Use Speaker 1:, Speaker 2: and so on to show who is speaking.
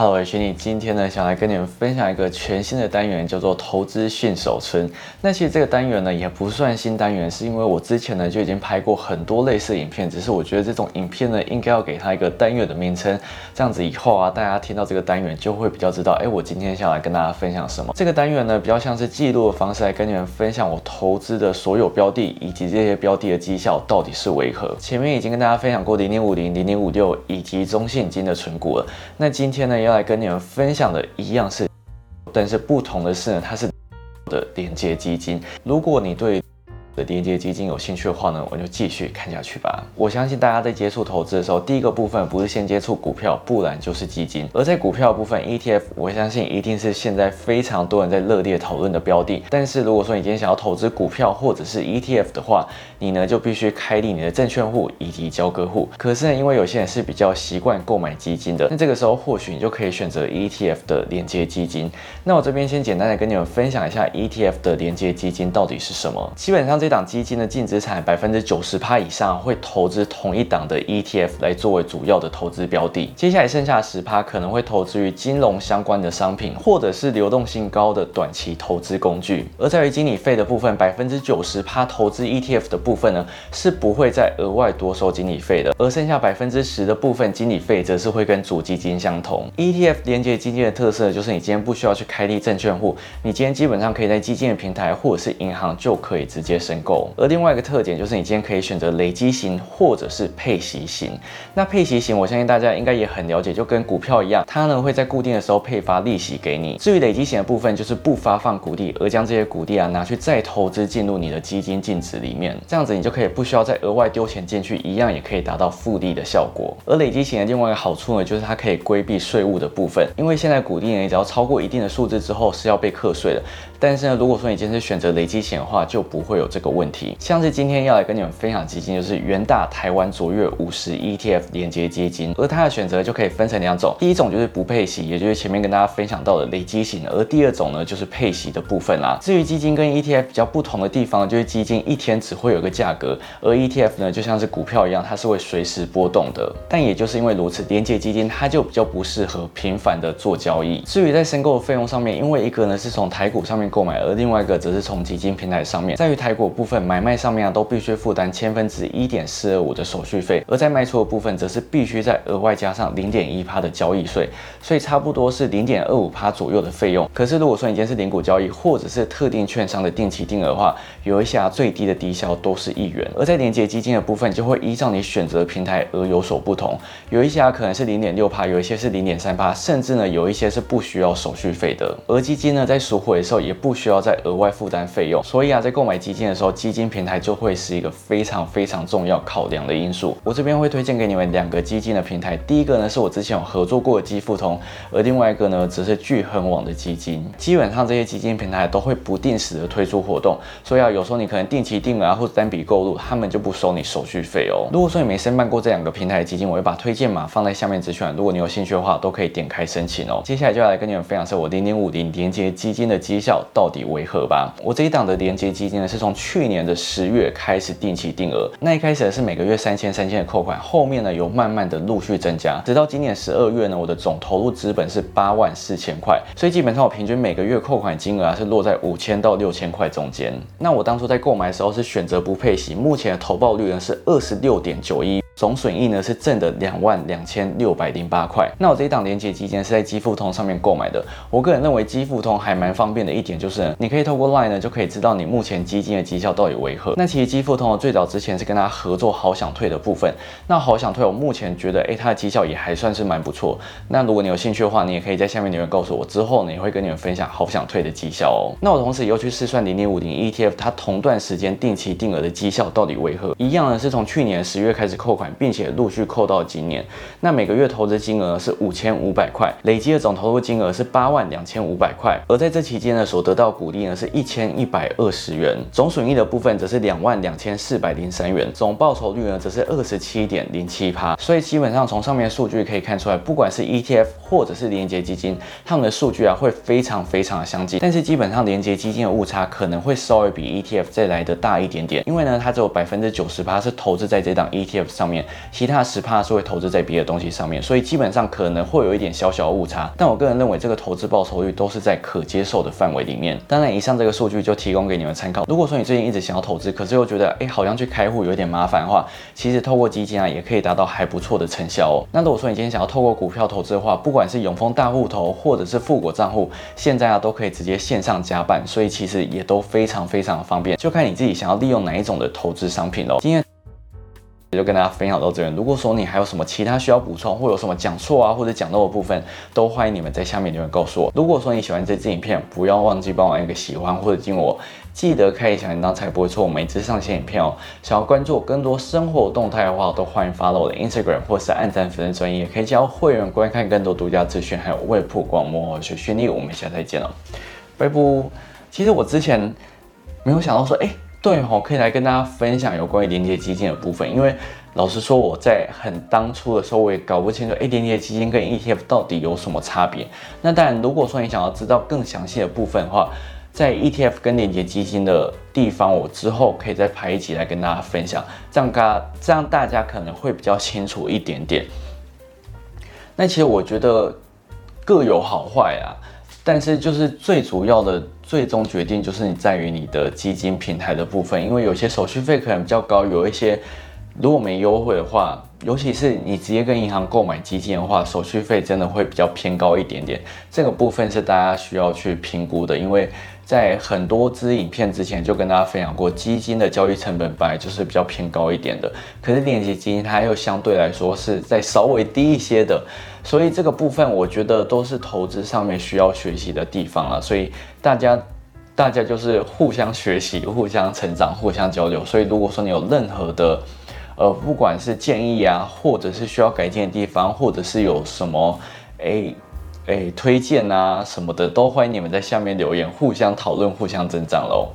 Speaker 1: Hello，我是你。今天呢，想来跟你们分享一个全新的单元，叫做投资训手村。那其实这个单元呢，也不算新单元，是因为我之前呢就已经拍过很多类似影片，只是我觉得这种影片呢，应该要给它一个单元的名称，这样子以后啊，大家听到这个单元就会比较知道，哎，我今天想来跟大家分享什么。这个单元呢，比较像是记录的方式来跟你们分享我投资的所有标的，以及这些标的的绩效到底是为何。前面已经跟大家分享过零点五零、零点五六以及中信金的存股了，那今天呢，要要来跟你们分享的一样是，但是不同的是呢，它是的连接基金。如果你对的连接基金有兴趣的话呢，我就继续看下去吧。我相信大家在接触投资的时候，第一个部分不是先接触股票，不然就是基金。而在股票部分，ETF，我相信一定是现在非常多人在热烈讨论的标的。但是如果说你今天想要投资股票或者是 ETF 的话，你呢就必须开立你的证券户以及交割户。可是呢，因为有些人是比较习惯购买基金的，那这个时候或许你就可以选择 ETF 的连接基金。那我这边先简单的跟你们分享一下 ETF 的连接基金到底是什么。基本上这档基金的净资产百分之九十趴以上会投资同一档的 ETF 来作为主要的投资标的，接下来剩下十趴可能会投资于金融相关的商品，或者是流动性高的短期投资工具。而在于经理费的部分，百分之九十趴投资 ETF 的部分呢，是不会再额外多收经理费的，而剩下百分之十的部分经理费则是会跟主基金相同。ETF 连接基金的特色就是你今天不需要去开立证券户，你今天基本上可以在基金的平台或者是银行就可以直接申购。而另外一个特点就是你今天可以选择累积型或者是配息型。那配息型，我相信大家应该也很了解，就跟股票一样，它呢会在固定的时候配发利息给你。至于累积型的部分，就是不发放股利，而将这些股利啊拿去再投资进入你的基金净值里面，这样子你就可以不需要再额外丢钱进去，一样也可以达到复利的效果。而累积型的另外一个好处呢，就是它可以规避税务的部分，因为现在股利呢只要超过一定的数字之后是要被课税的。但是呢，如果说你今天是选择累积型的话，就不会有这个问题。像是今天要来跟你们分享基金，就是元大台湾卓越五十 ETF 连接基金，而它的选择就可以分成两种，第一种就是不配息，也就是前面跟大家分享到的累积型，而第二种呢就是配息的部分啦。至于基金跟 ETF 比较不同的地方，就是基金一天只会有个价格，而 ETF 呢就像是股票一样，它是会随时波动的。但也就是因为如此，连接基金它就比较不适合频繁的做交易。至于在申购的费用上面，因为一个呢是从台股上面购买，而另外一个则是从基金平台上面，在于台股部分买卖上面啊，都必须负担千分之一点四二五的手续费，而在卖出的部分，则是必须再额外加上零点一趴的交易税，所以差不多是零点二五趴左右的费用。可是如果说你今天是零股交易，或者是特定券商的定期定额的话，有一些啊最低的低消都是一元，而在连接基金的部分，就会依照你选择平台而有所不同，有一些啊可能是零点六趴，有一些是零点三趴，甚至呢有一些是不需要手续费的。而基金呢在赎回的时候，也不需要再额外负担费用，所以啊，在购买基金的时候，基金平台就会是一个非常非常重要考量的因素。我这边会推荐给你们两个基金的平台，第一个呢是我之前有合作过的基富通，而另外一个呢则是聚恒网的基金。基本上这些基金平台都会不定时的推出活动，所以啊，有时候你可能定期定额啊或者单笔购入，他们就不收你手续费哦。如果说你没申办过这两个平台的基金，我会把推荐码放在下面资讯，如果你有兴趣的话，都可以点开申请哦。接下来就要来跟你们分享是我零点五零连接基金的绩效到底为何吧。我这一档的连接基金呢，是从去去年的十月开始定期定额。那一开始是每个月三千三千的扣款，后面呢有慢慢的陆续增加，直到今年十二月呢，我的总投入资本是八万四千块，所以基本上我平均每个月扣款金额啊是落在五千到六千块中间。那我当初在购买的时候是选择不配息，目前的投报率呢是二十六点九一。总损益呢是挣的两万两千六百零八块。那我这一档连接基金是在基富通上面购买的。我个人认为基富通还蛮方便的一点就是，你可以透过 LINE 呢就可以知道你目前基金的绩效到底为何。那其实基富通最早之前是跟他合作好想退的部分。那好想退，我目前觉得哎它的绩效也还算是蛮不错。那如果你有兴趣的话，你也可以在下面留言告诉我，之后呢也会跟你们分享好想退的绩效哦。那我同时又去试算零点五零 ETF 它同段时间定期定额的绩效到底为何？一样呢是从去年十月开始扣款，并且陆续扣到今年，那每个月投资金额是五千五百块，累计的总投入金额是八万两千五百块，而在这期间呢，所得到股利呢是一千一百二十元，总损益的部分则是两万两千四百零三元，总报酬率呢则是二十七点零七趴，所以基本上从上面数据可以看出来，不管是 ETF 或者是连接基金，他们的数据啊会非常非常的相近，但是基本上连接基金的误差可能会稍微比 ETF 再来的大一点点，因为呢它只有百分之九十八是投资在这档 ETF 上面。其他十趴是会投资在别的东西上面，所以基本上可能会有一点小小误差。但我个人认为这个投资报酬率都是在可接受的范围里面。当然，以上这个数据就提供给你们参考。如果说你最近一直想要投资，可是又觉得哎好像去开户有点麻烦的话，其实透过基金啊也可以达到还不错的成效哦。那如果说你今天想要透过股票投资的话，不管是永丰大户头或者是富国账户，现在啊都可以直接线上加办，所以其实也都非常非常的方便，就看你自己想要利用哪一种的投资商品喽。今天。就跟大家分享到这边。如果说你还有什么其他需要补充，或有什么讲错啊，或者讲漏的部分，都欢迎你们在下面留言告诉我。如果说你喜欢这支影片，不要忘记帮我按一个喜欢或者进我，记得开小铃铛才不会错过每次上线影片哦。想要关注我更多生活动态的话，都欢迎发到我的 Instagram 或是按赞粉丝专页，也可以加入会员观看更多独家资讯，还有未曝光幕后学训练。我们下次再见了，拜拜。其实我之前没有想到说，哎。对哦，可以来跟大家分享有关于连接基金的部分。因为老实说，我在很当初的时候，我也搞不清楚，哎，连接基金跟 ETF 到底有什么差别。那当然，如果说你想要知道更详细的部分的话，在 ETF 跟连接基金的地方，我之后可以再拍一集来跟大家分享，这样大家这样大家可能会比较清楚一点点。那其实我觉得各有好坏啊。但是就是最主要的最终决定就是你在于你的基金平台的部分，因为有些手续费可能比较高，有一些如果没优惠的话，尤其是你直接跟银行购买基金的话，手续费真的会比较偏高一点点。这个部分是大家需要去评估的，因为在很多支影片之前就跟大家分享过，基金的交易成本本来就是比较偏高一点的，可是链接基金它又相对来说是在稍微低一些的。所以这个部分，我觉得都是投资上面需要学习的地方了。所以大家，大家就是互相学习、互相成长、互相交流。所以如果说你有任何的，呃，不管是建议啊，或者是需要改进的地方，或者是有什么，哎，哎，推荐啊什么的，都欢迎你们在下面留言，互相讨论、互相增长喽。